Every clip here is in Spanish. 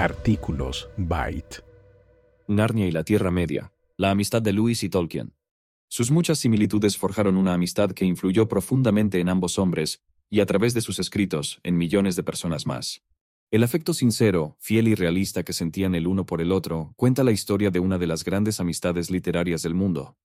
Artículos Byte. Narnia y la Tierra Media. La amistad de Lewis y Tolkien. Sus muchas similitudes forjaron una amistad que influyó profundamente en ambos hombres y a través de sus escritos en millones de personas más. El afecto sincero, fiel y realista que sentían el uno por el otro cuenta la historia de una de las grandes amistades literarias del mundo.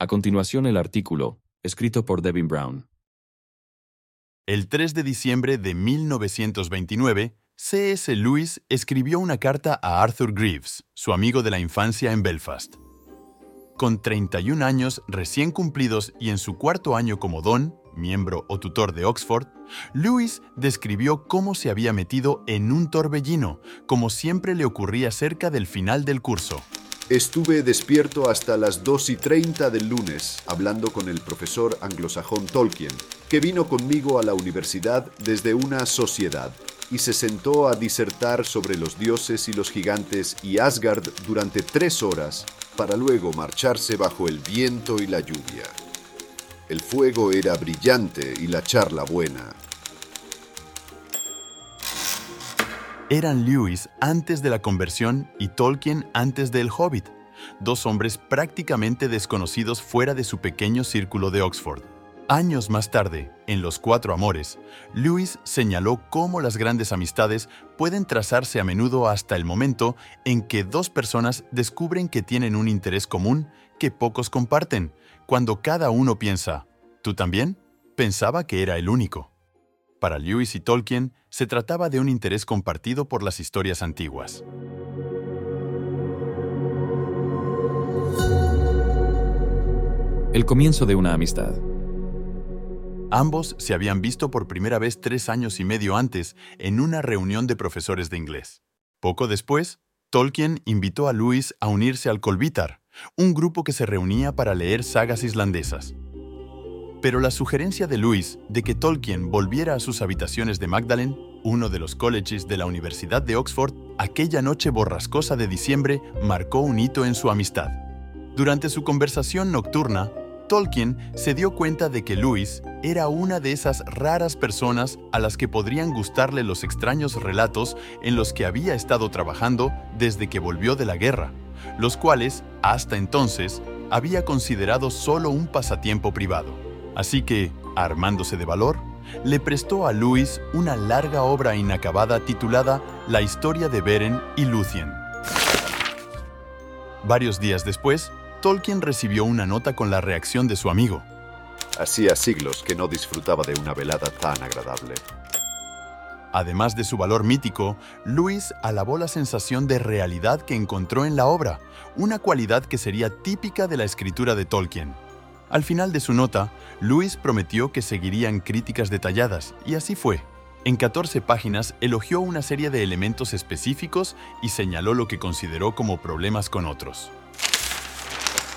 A continuación el artículo, escrito por Devin Brown. El 3 de diciembre de 1929, C.S. Lewis escribió una carta a Arthur Greaves, su amigo de la infancia en Belfast. Con 31 años recién cumplidos y en su cuarto año como don, miembro o tutor de Oxford, Lewis describió cómo se había metido en un torbellino, como siempre le ocurría cerca del final del curso. Estuve despierto hasta las 2 y 30 del lunes, hablando con el profesor anglosajón Tolkien, que vino conmigo a la universidad desde una sociedad y se sentó a disertar sobre los dioses y los gigantes y Asgard durante tres horas, para luego marcharse bajo el viento y la lluvia. El fuego era brillante y la charla buena. Eran Lewis antes de la conversión y Tolkien antes del Hobbit, dos hombres prácticamente desconocidos fuera de su pequeño círculo de Oxford. Años más tarde, en Los Cuatro Amores, Lewis señaló cómo las grandes amistades pueden trazarse a menudo hasta el momento en que dos personas descubren que tienen un interés común que pocos comparten, cuando cada uno piensa, ¿tú también? Pensaba que era el único. Para Lewis y Tolkien, se trataba de un interés compartido por las historias antiguas. El comienzo de una amistad. Ambos se habían visto por primera vez tres años y medio antes en una reunión de profesores de inglés. Poco después, Tolkien invitó a Lewis a unirse al Kolbitar, un grupo que se reunía para leer sagas islandesas. Pero la sugerencia de Lewis de que Tolkien volviera a sus habitaciones de Magdalen, uno de los colleges de la Universidad de Oxford, aquella noche borrascosa de diciembre marcó un hito en su amistad. Durante su conversación nocturna, Tolkien se dio cuenta de que Lewis era una de esas raras personas a las que podrían gustarle los extraños relatos en los que había estado trabajando desde que volvió de la guerra, los cuales, hasta entonces, había considerado solo un pasatiempo privado. Así que, armándose de valor, le prestó a Lewis una larga obra inacabada titulada La historia de Beren y Lúthien. Varios días después, Tolkien recibió una nota con la reacción de su amigo. Hacía siglos que no disfrutaba de una velada tan agradable. Además de su valor mítico, Lewis alabó la sensación de realidad que encontró en la obra, una cualidad que sería típica de la escritura de Tolkien. Al final de su nota, Lewis prometió que seguirían críticas detalladas, y así fue. En 14 páginas elogió una serie de elementos específicos y señaló lo que consideró como problemas con otros.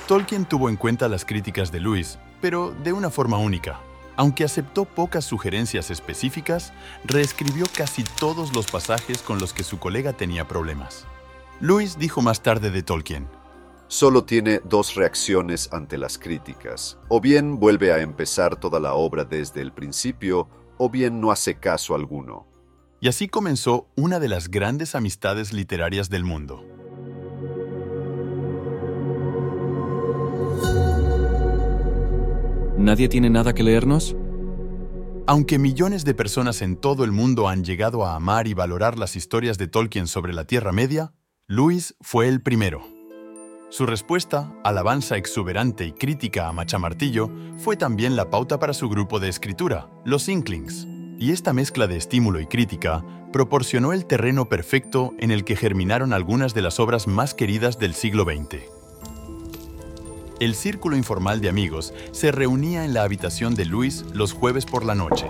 Tolkien tuvo en cuenta las críticas de Lewis, pero de una forma única. Aunque aceptó pocas sugerencias específicas, reescribió casi todos los pasajes con los que su colega tenía problemas. Lewis dijo más tarde de Tolkien, Solo tiene dos reacciones ante las críticas. O bien vuelve a empezar toda la obra desde el principio, o bien no hace caso alguno. Y así comenzó una de las grandes amistades literarias del mundo. ¿Nadie tiene nada que leernos? Aunque millones de personas en todo el mundo han llegado a amar y valorar las historias de Tolkien sobre la Tierra Media, Lewis fue el primero. Su respuesta, alabanza exuberante y crítica a Machamartillo, fue también la pauta para su grupo de escritura, los Inklings. Y esta mezcla de estímulo y crítica proporcionó el terreno perfecto en el que germinaron algunas de las obras más queridas del siglo XX. El círculo informal de amigos se reunía en la habitación de Luis los jueves por la noche.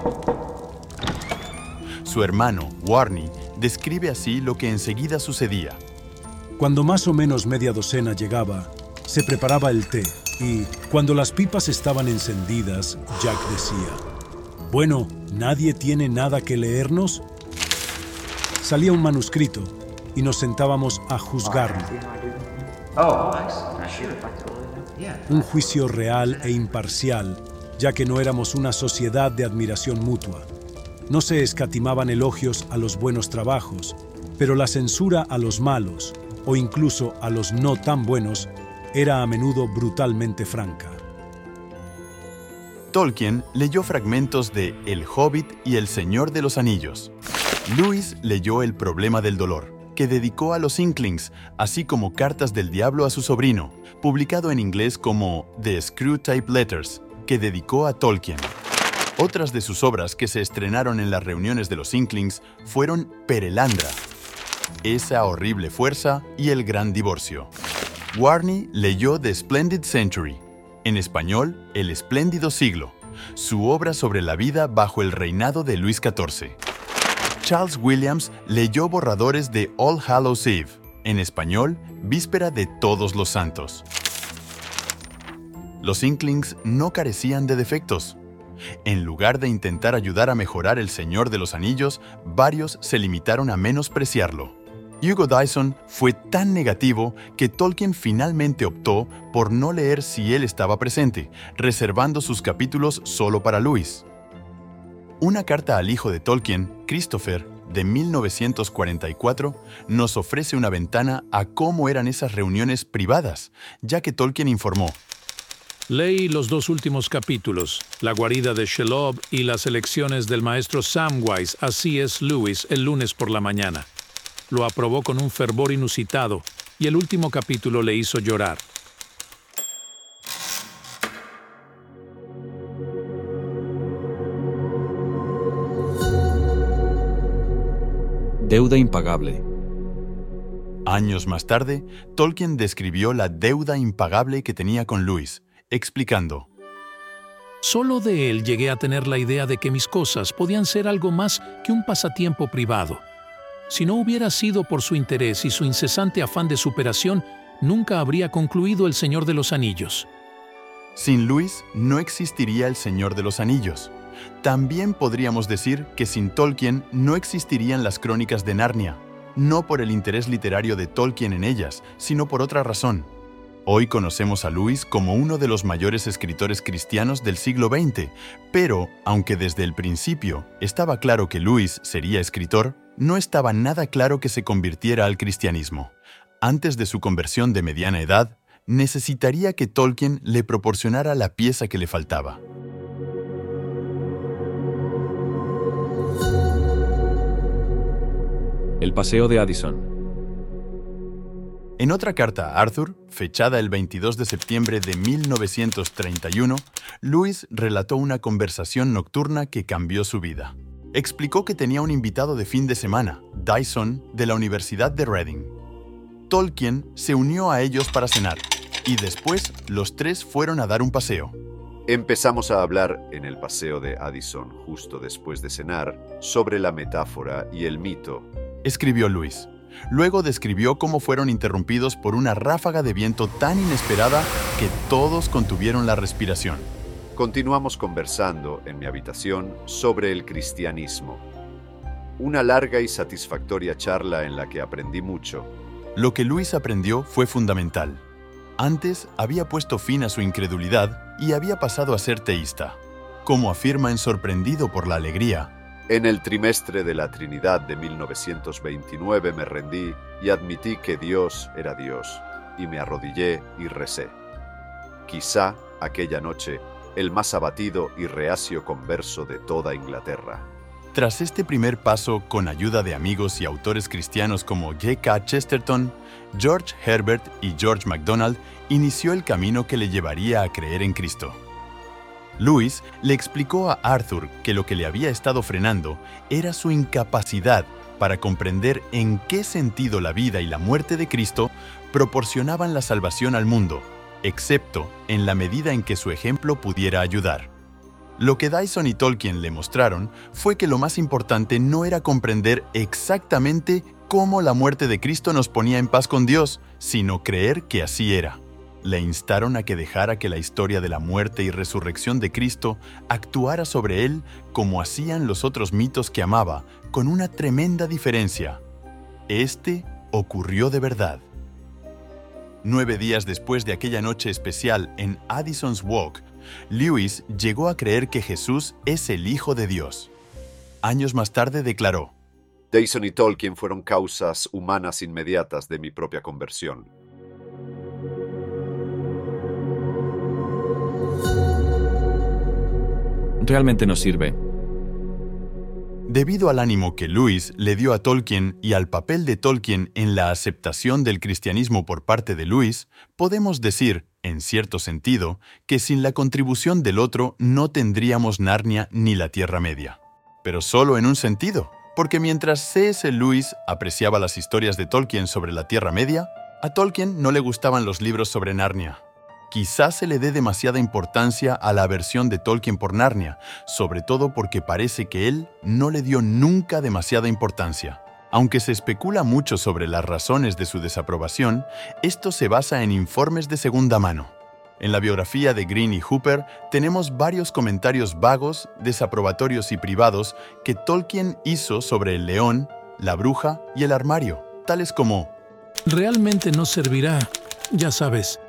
Su hermano, Warney, describe así lo que enseguida sucedía. Cuando más o menos media docena llegaba, se preparaba el té y, cuando las pipas estaban encendidas, Jack decía, Bueno, ¿nadie tiene nada que leernos? Salía un manuscrito y nos sentábamos a juzgarlo. Un juicio real e imparcial, ya que no éramos una sociedad de admiración mutua. No se escatimaban elogios a los buenos trabajos, pero la censura a los malos, o incluso a los no tan buenos, era a menudo brutalmente franca. Tolkien leyó fragmentos de El Hobbit y El Señor de los Anillos. Lewis leyó El problema del dolor, que dedicó a los Inklings, así como Cartas del Diablo a su sobrino, publicado en inglés como The Screw-Type Letters, que dedicó a Tolkien. Otras de sus obras que se estrenaron en las reuniones de los Inklings fueron Perelandra, Esa horrible fuerza y El gran divorcio. Warney leyó The Splendid Century, en español, El espléndido siglo, su obra sobre la vida bajo el reinado de Luis XIV. Charles Williams leyó borradores de All Hallows Eve, en español, Víspera de Todos los Santos. Los Inklings no carecían de defectos. En lugar de intentar ayudar a mejorar El Señor de los Anillos, varios se limitaron a menospreciarlo. Hugo Dyson fue tan negativo que Tolkien finalmente optó por no leer si él estaba presente, reservando sus capítulos solo para Lewis. Una carta al hijo de Tolkien, Christopher, de 1944, nos ofrece una ventana a cómo eran esas reuniones privadas, ya que Tolkien informó. Leí los dos últimos capítulos, La guarida de Shelob y las elecciones del maestro Samwise a C.S. Lewis el lunes por la mañana. Lo aprobó con un fervor inusitado y el último capítulo le hizo llorar. Deuda impagable. Años más tarde, Tolkien describió la deuda impagable que tenía con Lewis, explicando, Solo de él llegué a tener la idea de que mis cosas podían ser algo más que un pasatiempo privado. Si no hubiera sido por su interés y su incesante afán de superación, nunca habría concluido El Señor de los Anillos. Sin Lewis no existiría El Señor de los Anillos. También podríamos decir que sin Tolkien no existirían las crónicas de Narnia, no por el interés literario de Tolkien en ellas, sino por otra razón. Hoy conocemos a Lewis como uno de los mayores escritores cristianos del siglo XX, pero, aunque desde el principio estaba claro que Lewis sería escritor, no estaba nada claro que se convirtiera al cristianismo. Antes de su conversión de mediana edad, necesitaría que Tolkien le proporcionara la pieza que le faltaba. El paseo de Addison. En otra carta a Arthur, fechada el 22 de septiembre de 1931, Lewis relató una conversación nocturna que cambió su vida. Explicó que tenía un invitado de fin de semana, Dyson, de la Universidad de Reading. Tolkien se unió a ellos para cenar, y después los tres fueron a dar un paseo. Empezamos a hablar en el paseo de Addison justo después de cenar sobre la metáfora y el mito. Escribió Luis. Luego describió cómo fueron interrumpidos por una ráfaga de viento tan inesperada que todos contuvieron la respiración. Continuamos conversando en mi habitación sobre el cristianismo. Una larga y satisfactoria charla en la que aprendí mucho. Lo que Luis aprendió fue fundamental. Antes había puesto fin a su incredulidad y había pasado a ser teísta. Como afirma en Sorprendido por la Alegría, En el trimestre de la Trinidad de 1929 me rendí y admití que Dios era Dios, y me arrodillé y recé. Quizá aquella noche el más abatido y reacio converso de toda Inglaterra. Tras este primer paso, con ayuda de amigos y autores cristianos como J.K. Chesterton, George Herbert y George MacDonald, inició el camino que le llevaría a creer en Cristo. Lewis le explicó a Arthur que lo que le había estado frenando era su incapacidad para comprender en qué sentido la vida y la muerte de Cristo proporcionaban la salvación al mundo, excepto en la medida en que su ejemplo pudiera ayudar. Lo que Dyson y Tolkien le mostraron fue que lo más importante no era comprender exactamente cómo la muerte de Cristo nos ponía en paz con Dios, sino creer que así era. Le instaron a que dejara que la historia de la muerte y resurrección de Cristo actuara sobre él como hacían los otros mitos que amaba, con una tremenda diferencia. Este ocurrió de verdad. Nueve días después de aquella noche especial en Addison's Walk, Lewis llegó a creer que Jesús es el Hijo de Dios. Años más tarde declaró, Dyson y Tolkien fueron causas humanas inmediatas de mi propia conversión. Realmente no sirve. Debido al ánimo que Lewis le dio a Tolkien y al papel de Tolkien en la aceptación del cristianismo por parte de Lewis, podemos decir, en cierto sentido, que sin la contribución del otro no tendríamos Narnia ni la Tierra Media. Pero solo en un sentido, porque mientras C.S. Lewis apreciaba las historias de Tolkien sobre la Tierra Media, a Tolkien no le gustaban los libros sobre Narnia. Quizás se le dé demasiada importancia a la aversión de Tolkien por Narnia, sobre todo porque parece que él no le dio nunca demasiada importancia. Aunque se especula mucho sobre las razones de su desaprobación, esto se basa en informes de segunda mano. En la biografía de Green y Hooper tenemos varios comentarios vagos, desaprobatorios y privados que Tolkien hizo sobre el león, la bruja y el armario, tales como Realmente no servirá, ya sabes,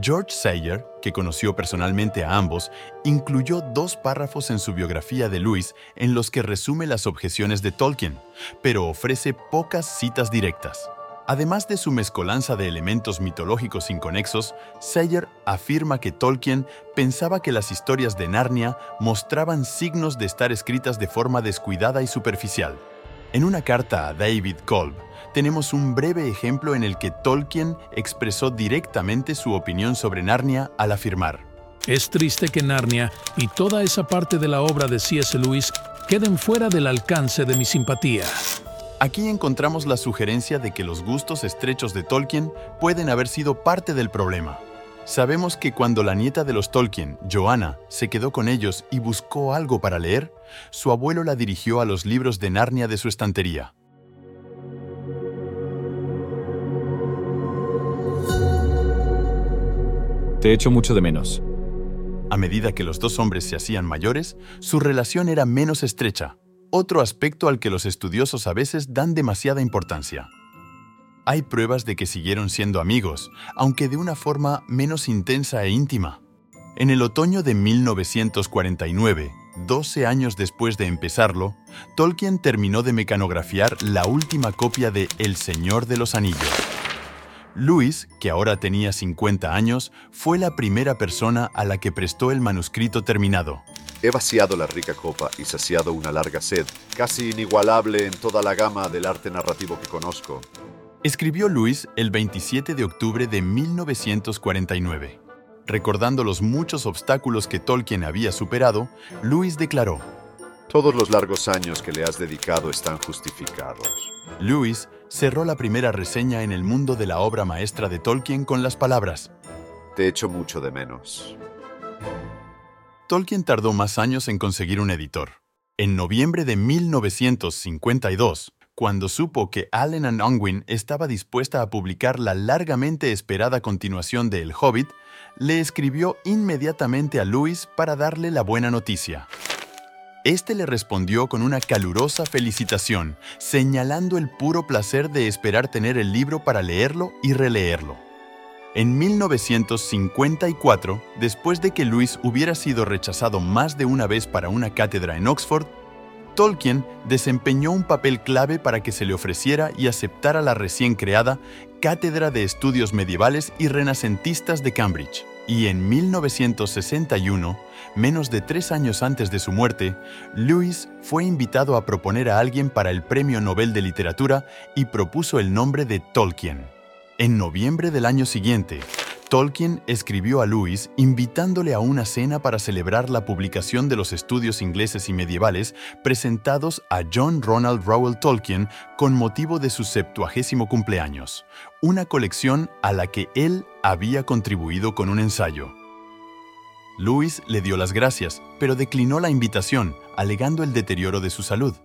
George Sayer, que conoció personalmente a ambos, incluyó dos párrafos en su biografía de Lewis en los que resume las objeciones de Tolkien, pero ofrece pocas citas directas. Además de su mezcolanza de elementos mitológicos inconexos, Sayer afirma que Tolkien pensaba que las historias de Narnia mostraban signos de estar escritas de forma descuidada y superficial. En una carta a David Kolb, tenemos un breve ejemplo en el que Tolkien expresó directamente su opinión sobre Narnia al afirmar. Es triste que Narnia y toda esa parte de la obra de C.S. Lewis queden fuera del alcance de mi simpatía. Aquí encontramos la sugerencia de que los gustos estrechos de Tolkien pueden haber sido parte del problema. Sabemos que cuando la nieta de los Tolkien, Joanna, se quedó con ellos y buscó algo para leer, su abuelo la dirigió a los libros de Narnia de su estantería. Te echo mucho de menos. A medida que los dos hombres se hacían mayores, su relación era menos estrecha, otro aspecto al que los estudiosos a veces dan demasiada importancia. Hay pruebas de que siguieron siendo amigos, aunque de una forma menos intensa e íntima. En el otoño de 1949, 12 años después de empezarlo, Tolkien terminó de mecanografiar la última copia de El Señor de los Anillos. Lewis, que ahora tenía 50 años, fue la primera persona a la que prestó el manuscrito terminado. He vaciado la rica copa y saciado una larga sed, casi inigualable en toda la gama del arte narrativo que conozco. Escribió Lewis el 27 de octubre de 1949. Recordando los muchos obstáculos que Tolkien había superado, Lewis declaró, Todos los largos años que le has dedicado están justificados. Lewis cerró la primera reseña en el mundo de la obra maestra de Tolkien con las palabras, Te echo mucho de menos. Tolkien tardó más años en conseguir un editor. En noviembre de 1952, cuando supo que Allen and Unwin estaba dispuesta a publicar la largamente esperada continuación de El Hobbit, le escribió inmediatamente a Lewis para darle la buena noticia. Este le respondió con una calurosa felicitación, señalando el puro placer de esperar tener el libro para leerlo y releerlo. En 1954, después de que Lewis hubiera sido rechazado más de una vez para una cátedra en Oxford, Tolkien desempeñó un papel clave para que se le ofreciera y aceptara la recién creada Cátedra de Estudios Medievales y Renacentistas de Cambridge. Y en 1961, menos de tres años antes de su muerte, Lewis fue invitado a proponer a alguien para el Premio Nobel de Literatura y propuso el nombre de Tolkien. En noviembre del año siguiente, Tolkien escribió a Lewis invitándole a una cena para celebrar la publicación de los estudios ingleses y medievales presentados a John Ronald Rowell Tolkien con motivo de su septuagésimo cumpleaños, una colección a la que él había contribuido con un ensayo. Lewis le dio las gracias, pero declinó la invitación, alegando el deterioro de su salud.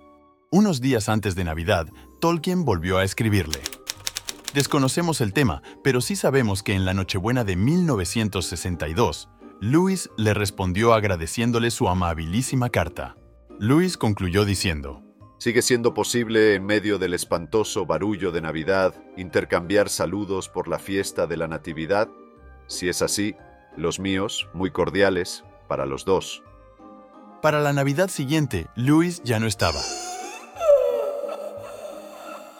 Unos días antes de Navidad, Tolkien volvió a escribirle. Desconocemos el tema, pero sí sabemos que en la Nochebuena de 1962, Lewis le respondió agradeciéndole su amabilísima carta. Lewis concluyó diciendo, ¿Sigue siendo posible en medio del espantoso barullo de Navidad intercambiar saludos por la fiesta de la Natividad? Si es así, los míos, muy cordiales, para los dos. Para la Navidad siguiente, Lewis ya no estaba.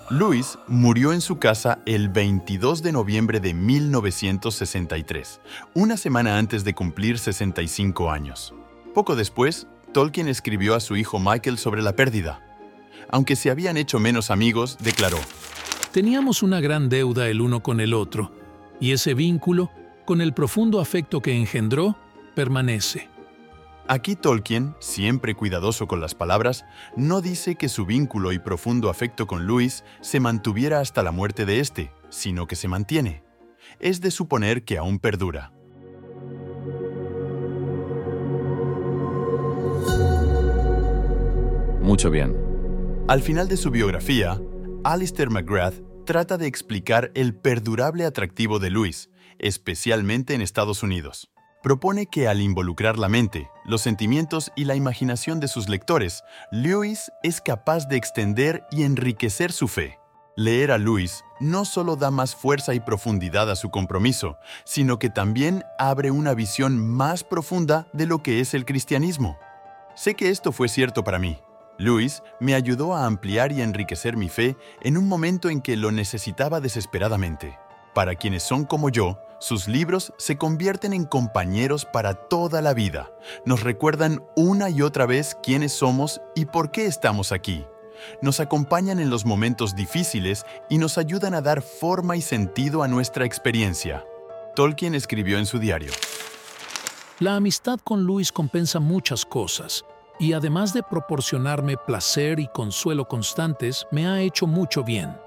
Louis murió en su casa el 22 de noviembre de 1963, una semana antes de cumplir 65 años. Poco después, Tolkien escribió a su hijo Michael sobre la pérdida. Aunque se habían hecho menos amigos, declaró, Teníamos una gran deuda el uno con el otro, y ese vínculo, con el profundo afecto que engendró, permanece. Aquí Tolkien, siempre cuidadoso con las palabras, no dice que su vínculo y profundo afecto con Luis se mantuviera hasta la muerte de éste, sino que se mantiene. Es de suponer que aún perdura. Mucho bien. Al final de su biografía, Alistair McGrath trata de explicar el perdurable atractivo de Luis, especialmente en Estados Unidos. Propone que al involucrar la mente, los sentimientos y la imaginación de sus lectores, Lewis es capaz de extender y enriquecer su fe. Leer a Lewis no solo da más fuerza y profundidad a su compromiso, sino que también abre una visión más profunda de lo que es el cristianismo. Sé que esto fue cierto para mí. Lewis me ayudó a ampliar y enriquecer mi fe en un momento en que lo necesitaba desesperadamente. Para quienes son como yo, sus libros se convierten en compañeros para toda la vida. Nos recuerdan una y otra vez quiénes somos y por qué estamos aquí. Nos acompañan en los momentos difíciles y nos ayudan a dar forma y sentido a nuestra experiencia. Tolkien escribió en su diario. La amistad con Luis compensa muchas cosas, y además de proporcionarme placer y consuelo constantes, me ha hecho mucho bien.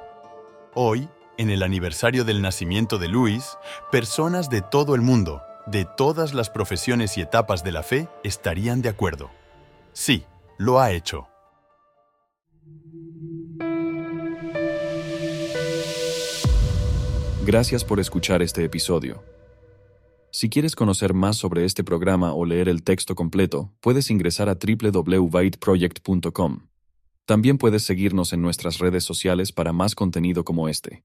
Hoy, en el aniversario del nacimiento de Luis, personas de todo el mundo, de todas las profesiones y etapas de la fe, estarían de acuerdo. Sí, lo ha hecho. Gracias por escuchar este episodio. Si quieres conocer más sobre este programa o leer el texto completo, puedes ingresar a www.byteproject.com. También puedes seguirnos en nuestras redes sociales para más contenido como este.